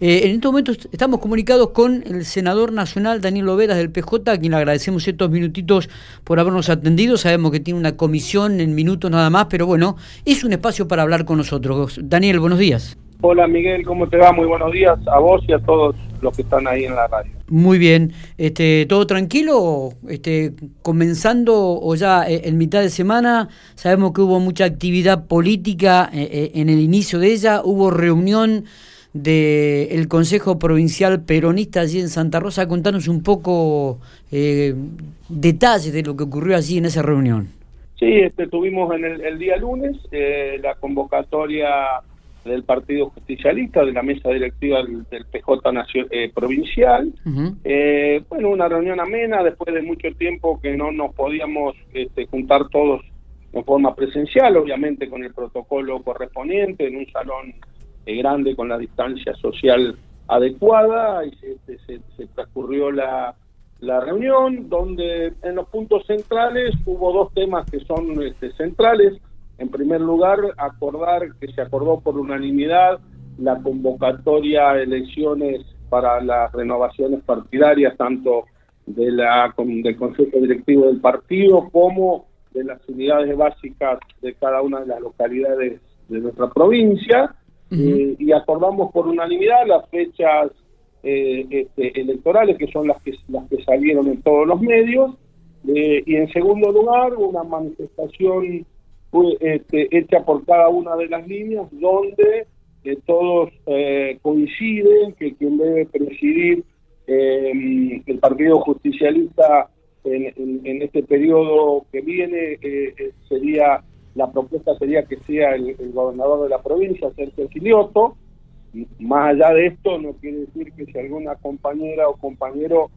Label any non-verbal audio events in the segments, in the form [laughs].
Eh, en este momento estamos comunicados con el senador nacional Daniel Loveras del PJ, a quien le agradecemos estos minutitos por habernos atendido. Sabemos que tiene una comisión en minutos nada más, pero bueno, es un espacio para hablar con nosotros. Daniel, buenos días. Hola Miguel, ¿cómo te va? Muy buenos días a vos y a todos los que están ahí en la radio. Muy bien, este, ¿todo tranquilo? Este, comenzando o ya eh, en mitad de semana, sabemos que hubo mucha actividad política eh, en el inicio de ella, hubo reunión del Consejo Provincial Peronista allí en Santa Rosa. Contanos un poco detalles de lo que ocurrió allí en esa reunión. Sí, este, tuvimos en el, día lunes la convocatoria del Partido Justicialista, de la mesa directiva del, PJ eh, provincial. Eh, bueno, una reunión amena después de mucho tiempo que no nos podíamos este, juntar todos en forma presencial, obviamente con el protocolo correspondiente, en un salón eh, grande con la distancia social adecuada, y se, se, transcurrió la, la reunión, donde en los puntos centrales hubo dos temas que son este, centrales en primer lugar, acordar que se acordó por unanimidad la convocatoria a elecciones para las renovaciones partidarias, tanto de la, del Consejo Directivo del partido como de las unidades básicas de cada una de las localidades de nuestra provincia. Eh, y acordamos por unanimidad las fechas eh, este, electorales, que son las que, las que salieron en todos los medios. Eh, y en segundo lugar, una manifestación este, hecha por cada una de las líneas, donde eh, todos eh, coinciden que quien debe presidir em, el Partido Justicialista en, este periodo que viene sería la propuesta sería que sea el, gobernador de la provincia, Sergio Silioto. Más allá de esto, no quiere decir que si alguna compañera o compañero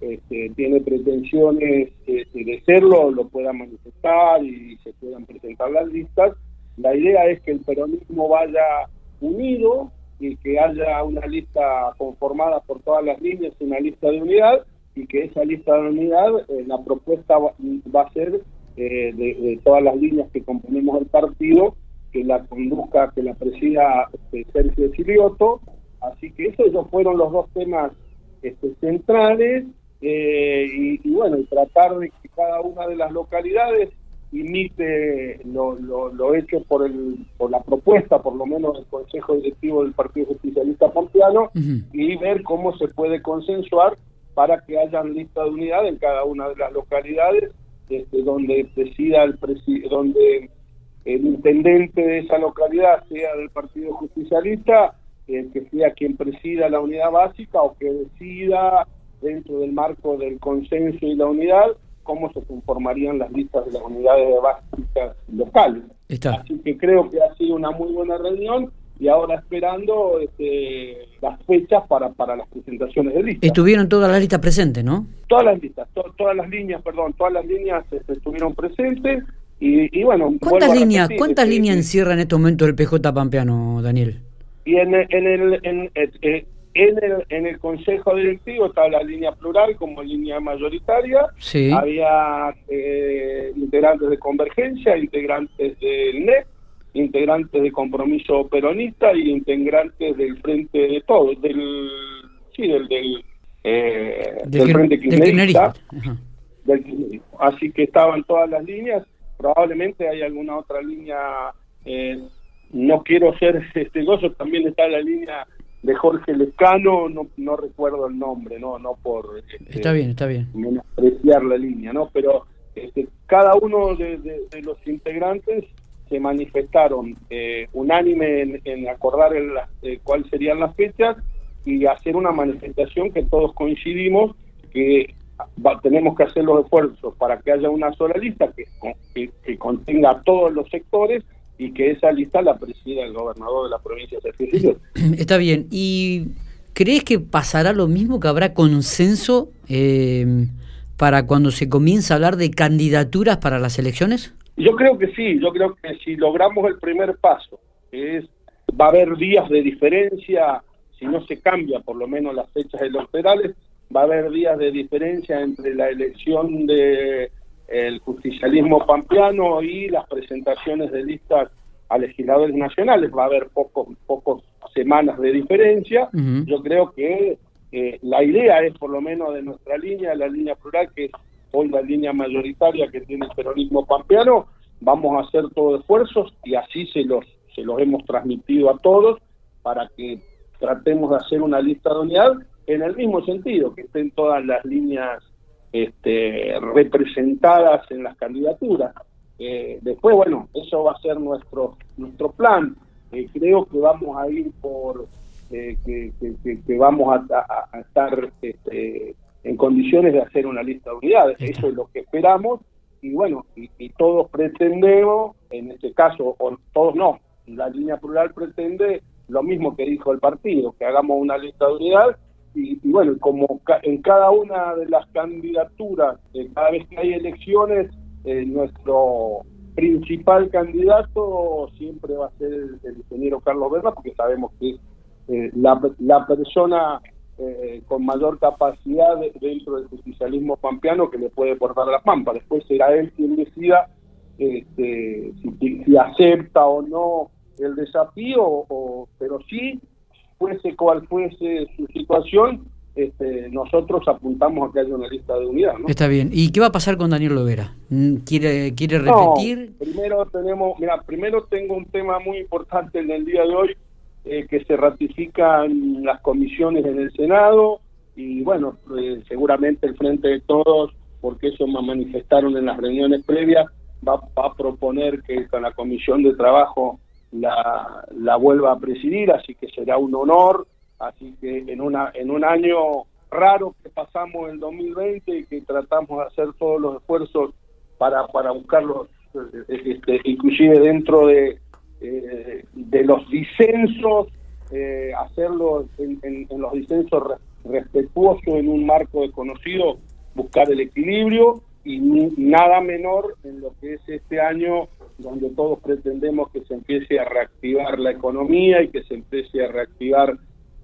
este, tiene pretensiones este, de serlo, lo pueda manifestar y se puedan presentar las listas. La idea es que el peronismo vaya unido y que haya una lista conformada por todas las líneas, una lista de unidad, y que esa lista de unidad, eh, la propuesta va, a ser eh, de, todas las líneas que componemos el partido, que la conduzca, que la presida este, Sergio Silioto. Así que esos fueron los dos temas este, centrales eh, y, bueno, y tratar de que cada una de las localidades imite lo, lo, hecho por el por la propuesta, por lo menos del Consejo Directivo del Partido Justicialista Pontiano, y ver cómo se puede consensuar para que haya lista de unidad en cada una de las localidades este, donde presida el donde el intendente de esa localidad sea del Partido Justicialista, eh, que sea quien presida la unidad básica o que decida dentro del marco del consenso y la unidad, cómo se conformarían las listas de las unidades básicas locales. Así que creo que ha sido una muy buena reunión y ahora esperando este, las fechas para, para las presentaciones de listas. Estuvieron todas las listas presentes, ¿no? Todas las listas, todas las líneas, perdón, todas las líneas este, estuvieron presentes y, bueno... ¿Cuántas líneas cuántas líneas encierra en este momento el PJ Pampeano, Daniel? Y en, en el... En, eh, en el, en el consejo directivo estaba la línea plural como línea mayoritaria. Había eh, integrantes de Convergencia, integrantes del NEP, integrantes de Compromiso Peronista y integrantes del Frente de Todos, del, sí, del, del, eh, Frente Kirchnerista. Así que estaban todas las líneas. Probablemente hay alguna otra línea. Eh, no quiero ser [laughs] este gozo, también está la línea de Jorge Lescano, no, no recuerdo el nombre, no no por este, está bien, está bien. menospreciar la línea, ¿no? Pero este, cada uno de, los integrantes se manifestaron eh, unánime en, acordar el, eh, cuáles serían las fechas y hacer una manifestación que todos coincidimos que tenemos que hacer los esfuerzos para que haya una sola lista que, que, contenga todos los sectores y que esa lista la presida el gobernador de la provincia de Sergio [clears throat] Está bien. ¿Y crees que pasará lo mismo, que habrá consenso eh, para cuando se comienza a hablar de candidaturas para las elecciones? Yo creo que sí, yo creo que si logramos el primer paso, que es, va a haber días de diferencia, si no se cambia por lo menos las fechas electorales, va a haber días de diferencia entre la elección de el justicialismo pampeano y las presentaciones de listas a legisladores nacionales. Va a haber pocos, pocos semanas de diferencia. Yo creo que eh, la idea es, por lo menos de nuestra línea, la línea plural, que es hoy la línea mayoritaria que tiene el peronismo pampeano, vamos a hacer todos esfuerzos y así se los, se los hemos transmitido a todos para que tratemos de hacer una lista de unidad en el mismo sentido, que estén todas las líneas este, representadas en las candidaturas. Eh, después, bueno, eso va a ser nuestro, nuestro plan. Eh, creo que vamos a ir por, eh, que, vamos a, estar este, en condiciones de hacer una lista de unidades. Eso es lo que esperamos. Y bueno, y, todos pretendemos, en este caso, o todos no, la línea plural pretende lo mismo que dijo el partido, que hagamos una lista de unidades y, bueno, como en cada una de las candidaturas, eh, cada vez que hay elecciones, eh, nuestro principal candidato siempre va a ser el, ingeniero Carlos Berna, porque sabemos que es eh, la, la, persona con mayor capacidad dentro del justicialismo pampeano que le puede portar la pampa. Después será él quien decida este, si, acepta o no el desafío, o, pero sí fuese cual fuese su situación, este, nosotros apuntamos a que haya una lista de unidad. Está bien. ¿Y qué va a pasar con Daniel Lovera? Mm, ¿Quiere, quiere repetir? primero tenemos, mira, primero tengo un tema muy importante en el día de hoy, eh, que se ratifican las comisiones en el Senado y bueno, eh, seguramente el Frente de Todos, porque eso me manifestaron en las reuniones previas, va, va a proponer que con la Comisión de Trabajo la, la vuelva a presidir, así que será un honor, así que en, una, en un año raro que pasamos en 2020 y que tratamos de hacer todos los esfuerzos para, para buscarlos, este, inclusive dentro de, eh, de los disensos, eh, hacerlo en, los disensos respetuosos en un marco desconocido, buscar el equilibrio y nada menor en lo que es este año donde todos pretendemos que se empiece a reactivar la economía y que se empiece a reactivar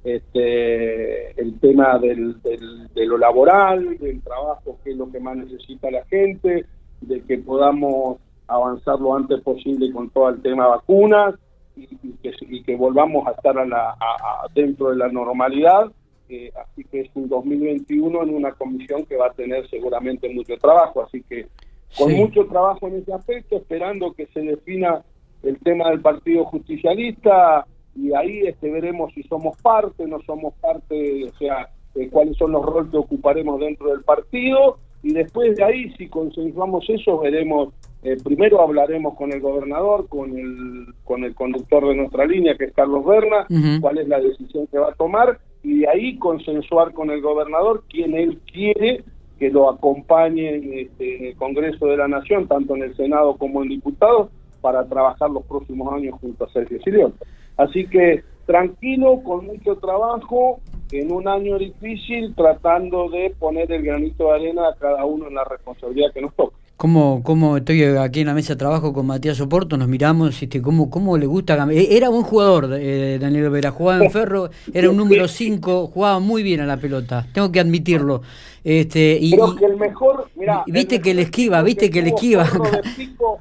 este, el tema del, de lo laboral, del trabajo, que es lo que más necesita la gente, de que podamos avanzar lo antes posible con todo el tema vacunas y, que, y que, volvamos a estar a la, dentro de la normalidad. Eh, así que es un 2021 en una comisión que va a tener seguramente mucho trabajo. Así que con mucho trabajo en ese aspecto, esperando que se defina el tema del Partido Justicialista y ahí este, veremos si somos parte, no somos parte, o sea, cuáles son los roles que ocuparemos dentro del partido y después de ahí, si consensuamos eso, veremos, eh, primero hablaremos con el gobernador, con el, con el conductor de nuestra línea, que es Carlos Berna, cuál es la decisión que va a tomar y de ahí consensuar con el gobernador quién él quiere que lo acompañen este, en el Congreso de la Nación, tanto en el Senado como en diputados, para trabajar los próximos años junto a Sergio Silión. Así que tranquilo, con mucho trabajo, en un año difícil, tratando de poner el granito de arena a cada uno en la responsabilidad que nos toca. ¿Cómo, cómo estoy aquí en la mesa de trabajo con Matías Oporto? Nos miramos, este, cómo, cómo le gusta. Eh, era un jugador, eh, Daniel Vera, jugaba en Ferro, era un número 5, jugaba muy bien a la pelota, tengo que admitirlo. Este, y, Creo que el mejor, viste que le esquiva, viste que le esquiva. Ferro de [laughs] Pico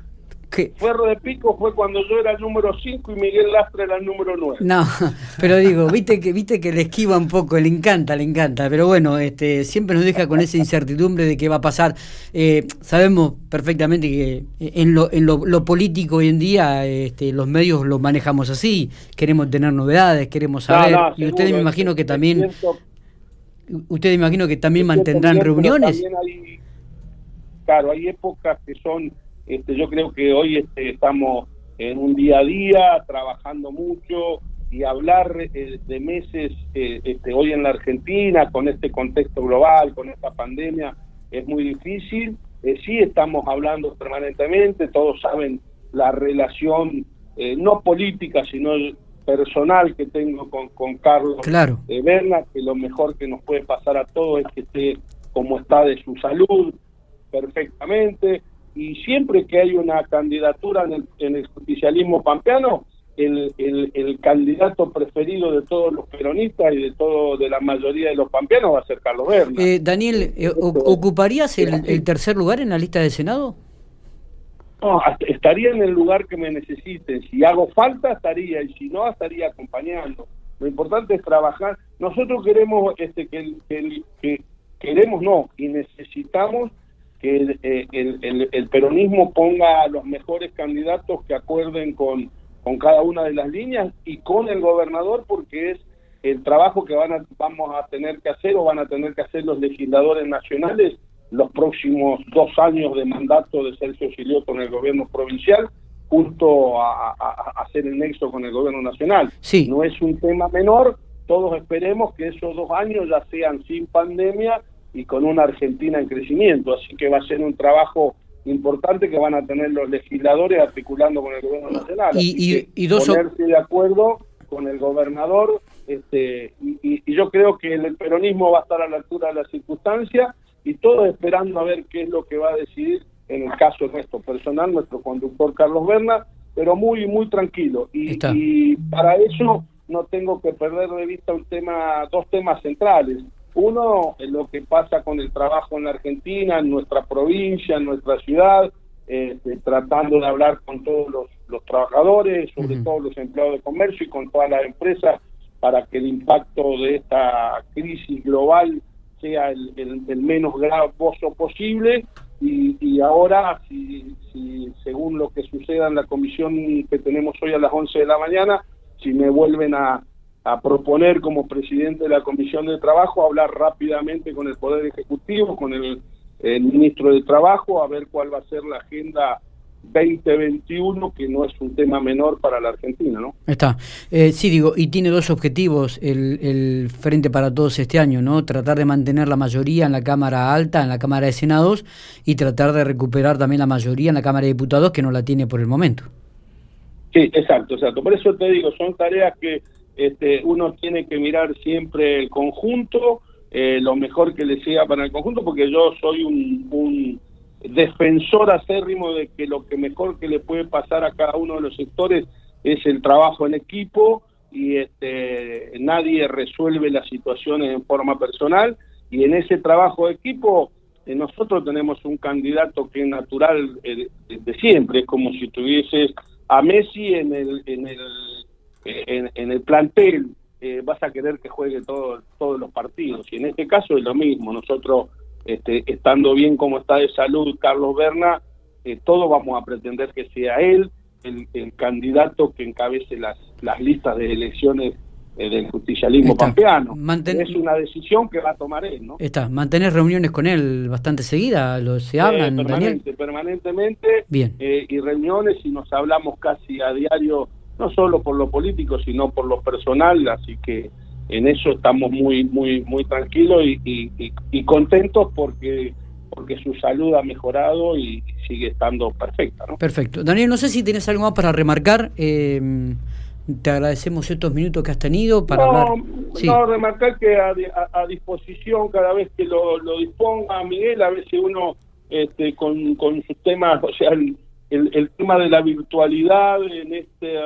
fue cuando yo era el número 5 y Miguel Lastra era el número 9. No, [laughs] pero digo, viste que viste que le esquiva un poco, le encanta, le encanta, pero bueno, este siempre nos deja con esa incertidumbre de qué va a pasar. Eh, sabemos perfectamente que en lo, en lo, político hoy en día este, los medios lo manejamos así, queremos tener novedades, queremos saber, y ustedes me imagino que también... ustedes me imagino que también mantendrán reuniones. claro, hay épocas que son este, yo creo que hoy este, estamos en un día a día, trabajando mucho y hablar eh, de meses eh, este, hoy en la Argentina, con este contexto global, con esta pandemia, es muy difícil. Eh, sí estamos hablando permanentemente, todos saben la relación, no política, sino personal que tengo con, con Carlos claro. Berna, que lo mejor que nos puede pasar a todos es que esté como está de su salud perfectamente, y siempre que hay una candidatura en el, en el justicialismo pampeano, el, el, candidato preferido de todos los peronistas y de todo de la mayoría de los pampeanos va a ser Carlos Berna. Eh, Daniel, eh, ¿ocuparías el, tercer lugar en la lista de Senado? No, estaría en el lugar que me necesiten. Si hago falta, estaría, y si no, estaría acompañando. Lo importante es trabajar. Nosotros queremos este que, que, queremos no y necesitamos que el, eh, el, el, peronismo ponga los mejores candidatos que acuerden con, con cada una de las líneas y con el gobernador porque es el trabajo que van a, vamos a tener que hacer o van a tener que hacer los legisladores nacionales los próximos dos años de mandato de Sergio Silioto en el gobierno provincial junto a, hacer el nexo con el gobierno nacional. Sí. No es un tema menor, todos esperemos que esos dos años ya sean sin pandemia y con una Argentina en crecimiento, así que va a ser un trabajo importante que van a tener los legisladores articulando con el gobierno nacional. Y, y, ponerse de acuerdo con el gobernador, este, y, y yo creo que el peronismo va a estar a la altura de las circunstancias y todos esperando a ver qué es lo que va a decidir en el caso nuestro personal, nuestro conductor Carlos Berna, pero muy, muy tranquilo. Y, y, para eso no tengo que perder de vista un tema, dos temas centrales. Uno, lo que pasa con el trabajo en la Argentina, en nuestra provincia, en nuestra ciudad, este, tratando de hablar con todos los, los trabajadores, sobre todo los empleados de comercio y con todas las empresas para que el impacto de esta crisis global sea el, el, menos gravoso posible. Y, y ahora, si, si, según lo que suceda en la comisión que tenemos hoy a las 11 de la mañana, si me vuelven a, a proponer como presidente de la Comisión de Trabajo, hablar rápidamente con el Poder Ejecutivo, con el, el ministro de Trabajo, a ver cuál va a ser la agenda 2021, que no es un tema menor para la Argentina, ¿no? Está. Eh, sí, digo, y tiene dos objetivos el, el, Frente para Todos este año, ¿no? Tratar de mantener la mayoría en la Cámara Alta, en la Cámara de Senados, y tratar de recuperar también la mayoría en la Cámara de Diputados, que no la tiene por el momento. Sí, exacto, exacto. Por eso te digo, son tareas que este, uno tiene que mirar siempre el conjunto, eh, lo mejor que le sea para el conjunto, porque yo soy un, defensor acérrimo de que lo que mejor que le puede pasar a cada uno de los sectores es el trabajo en equipo y este, nadie resuelve las situaciones en forma personal. Y en ese trabajo de equipo eh, nosotros tenemos un candidato que es natural eh, de, siempre, es como si tuvieses a Messi en el en, el plantel, eh, vas a querer que juegue todo, todos los partidos y en este caso es lo mismo, nosotros este, estando bien como está de salud Carlos Berna, eh, todos vamos a pretender que sea él el, candidato que encabece las, las listas de elecciones eh, del justicialismo pampeano. es una decisión que va a tomar él, ¿no? Está, mantener reuniones con él bastante seguidas, lo, se hablan, permanente, Permanentemente, Bien. Eh, y reuniones y nos hablamos casi a diario, no solo por lo político, sino por lo personal, así que en eso estamos muy muy muy tranquilos y, y, contentos porque porque su salud ha mejorado y sigue estando perfecta. ¿no? Perfecto. Daniel, no sé si tienes algo más para remarcar. Eh, te agradecemos estos minutos que has tenido para hablar. No, remarcar que a, a, disposición cada vez que lo, lo, disponga Miguel, a veces uno este, con, con sus temas, o sea, el, el, tema de la virtualidad en, este,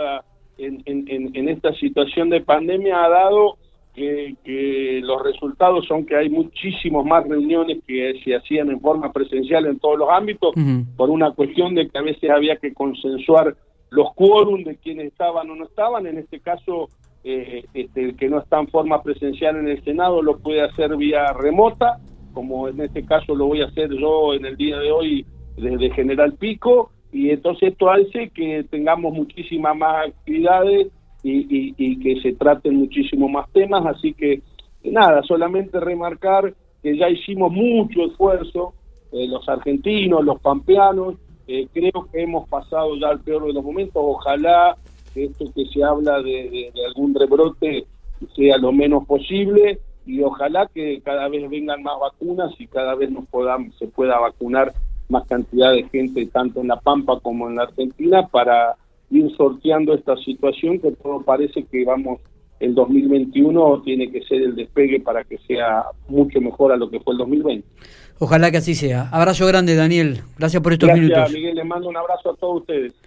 en, en, en esta situación de pandemia ha dado que, los resultados son que hay muchísimos más reuniones que se hacían en forma presencial en todos los ámbitos, por una cuestión de que a veces había que consensuar los quórum de quienes estaban o no estaban. En este caso, eh, este, el que no está en forma presencial en el Senado lo puede hacer vía remota, como en este caso lo voy a hacer yo en el día de hoy desde General Pico, y entonces esto hace que tengamos muchísimas más actividades y, y, que se traten muchísimo más temas, así que nada, solamente remarcar que ya hicimos mucho esfuerzo, eh, los argentinos, los pampeanos, eh, creo que hemos pasado ya el peor de los momentos, ojalá esto que se habla de, algún rebrote sea lo menos posible y ojalá que cada vez vengan más vacunas y cada vez nos podamos, se pueda vacunar más cantidad de gente tanto en La Pampa como en la Argentina para ir sorteando esta situación que todo parece que vamos el 2021 tiene que ser el despegue para que sea mucho mejor a lo que fue el 2020. Ojalá que así sea. Abrazo grande, Daniel. Gracias por estos minutos. Gracias, Miguel. Les mando un abrazo a todos ustedes.